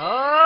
Oh!